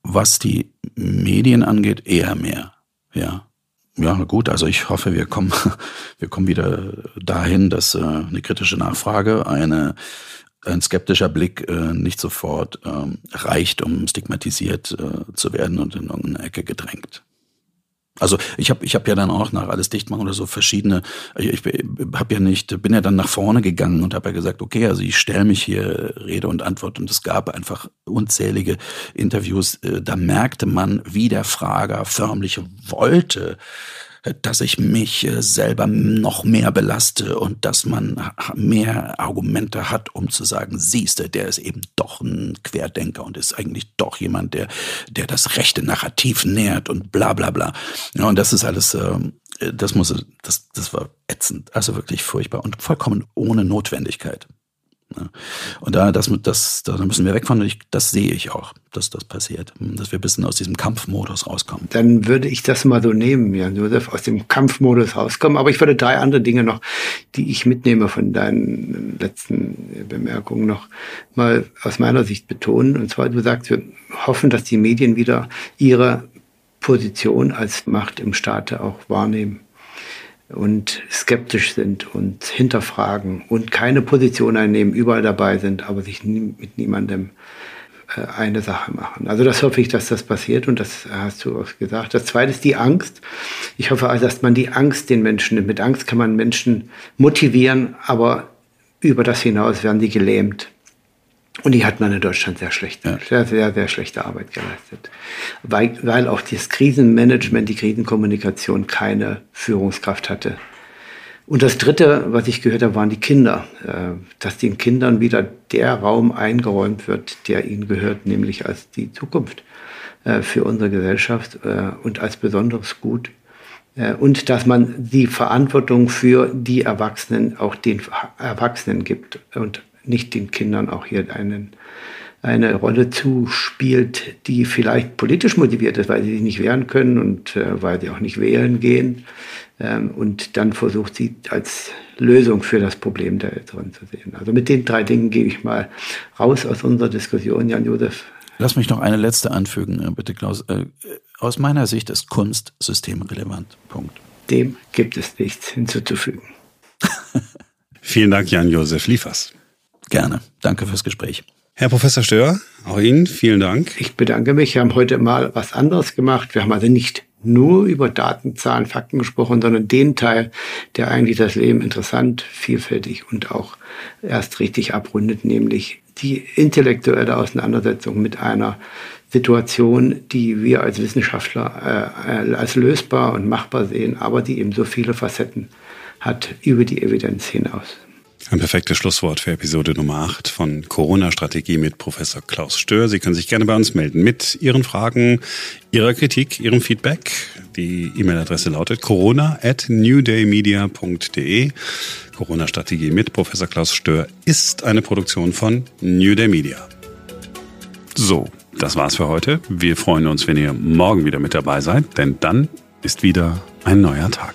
Was die Medien angeht, eher mehr. Ja. Ja, gut, also ich hoffe, wir kommen, (laughs) wir kommen wieder dahin, dass äh, eine kritische Nachfrage, eine, ein skeptischer Blick äh, nicht sofort ähm, reicht, um stigmatisiert äh, zu werden und in irgendeine Ecke gedrängt. Also ich habe ich hab ja dann auch nach alles dicht machen oder so verschiedene, ich, ich habe ja nicht, bin ja dann nach vorne gegangen und habe ja gesagt, okay, also ich stelle mich hier Rede und Antwort und es gab einfach unzählige Interviews, äh, da merkte man, wie der Frager förmlich wollte, dass ich mich äh, selber noch mehr belaste und dass man mehr Argumente hat, um zu sagen, siehste, der ist eben doch ein Querdenker und ist eigentlich doch jemand, der, der das rechte Narrativ nährt und bla bla bla. Ja, und das ist alles, ähm, das muss, das, das war ätzend, also wirklich furchtbar und vollkommen ohne Notwendigkeit. Ne? Und da, das, das, da müssen wir weg von. Ich, das sehe ich auch, dass das passiert, dass wir ein bisschen aus diesem Kampfmodus rauskommen. Dann würde ich das mal so nehmen, Jan Josef, aus dem Kampfmodus rauskommen. Aber ich würde drei andere Dinge noch, die ich mitnehme von deinen letzten Bemerkungen noch mal aus meiner Sicht betonen. Und zwar, du sagst, wir hoffen, dass die Medien wieder ihre Position als Macht im Staate auch wahrnehmen und skeptisch sind und hinterfragen und keine Position einnehmen, überall dabei sind, aber sich nie, mit niemandem äh, eine Sache machen. Also das hoffe ich, dass das passiert und das hast du auch gesagt. Das zweite ist die Angst. Ich hoffe also, dass man die Angst den Menschen nimmt. Mit Angst kann man Menschen motivieren, aber über das hinaus werden die gelähmt. Und die hat man in Deutschland sehr schlecht, ja. sehr, sehr, sehr schlechte Arbeit geleistet. Weil, weil auch das Krisenmanagement, die Krisenkommunikation keine Führungskraft hatte. Und das Dritte, was ich gehört habe, waren die Kinder. Äh, dass den Kindern wieder der Raum eingeräumt wird, der ihnen gehört, nämlich als die Zukunft äh, für unsere Gesellschaft äh, und als besonderes Gut. Und dass man die Verantwortung für die Erwachsenen auch den Erwachsenen gibt und nicht den Kindern auch hier einen, eine Rolle zuspielt, die vielleicht politisch motiviert ist, weil sie sich nicht wehren können und äh, weil sie auch nicht wählen gehen. Ähm, und dann versucht sie als Lösung für das Problem der Älteren zu sehen. Also mit den drei Dingen gehe ich mal raus aus unserer Diskussion, Jan-Josef. Lass mich noch eine letzte anfügen, äh, bitte Klaus. Äh, aus meiner Sicht ist Kunst systemrelevant. Punkt. Dem gibt es nichts hinzuzufügen. (laughs) Vielen Dank, Jan-Josef Liefers. Gerne. Danke fürs Gespräch. Herr Professor Stör, auch Ihnen vielen Dank. Ich bedanke mich. Wir haben heute mal was anderes gemacht. Wir haben also nicht nur über Daten, Zahlen, Fakten gesprochen, sondern den Teil, der eigentlich das Leben interessant, vielfältig und auch erst richtig abrundet, nämlich die intellektuelle Auseinandersetzung mit einer Situation, die wir als Wissenschaftler äh, als lösbar und machbar sehen, aber die eben so viele Facetten hat über die Evidenz hinaus. Ein perfektes Schlusswort für Episode Nummer 8 von Corona-Strategie mit Professor Klaus Stör. Sie können sich gerne bei uns melden mit Ihren Fragen, Ihrer Kritik, Ihrem Feedback. Die E-Mail-Adresse lautet corona at newdaymedia.de. Corona-Strategie mit Professor Klaus Stör ist eine Produktion von New Day Media. So, das war's für heute. Wir freuen uns, wenn ihr morgen wieder mit dabei seid, denn dann ist wieder ein neuer Tag.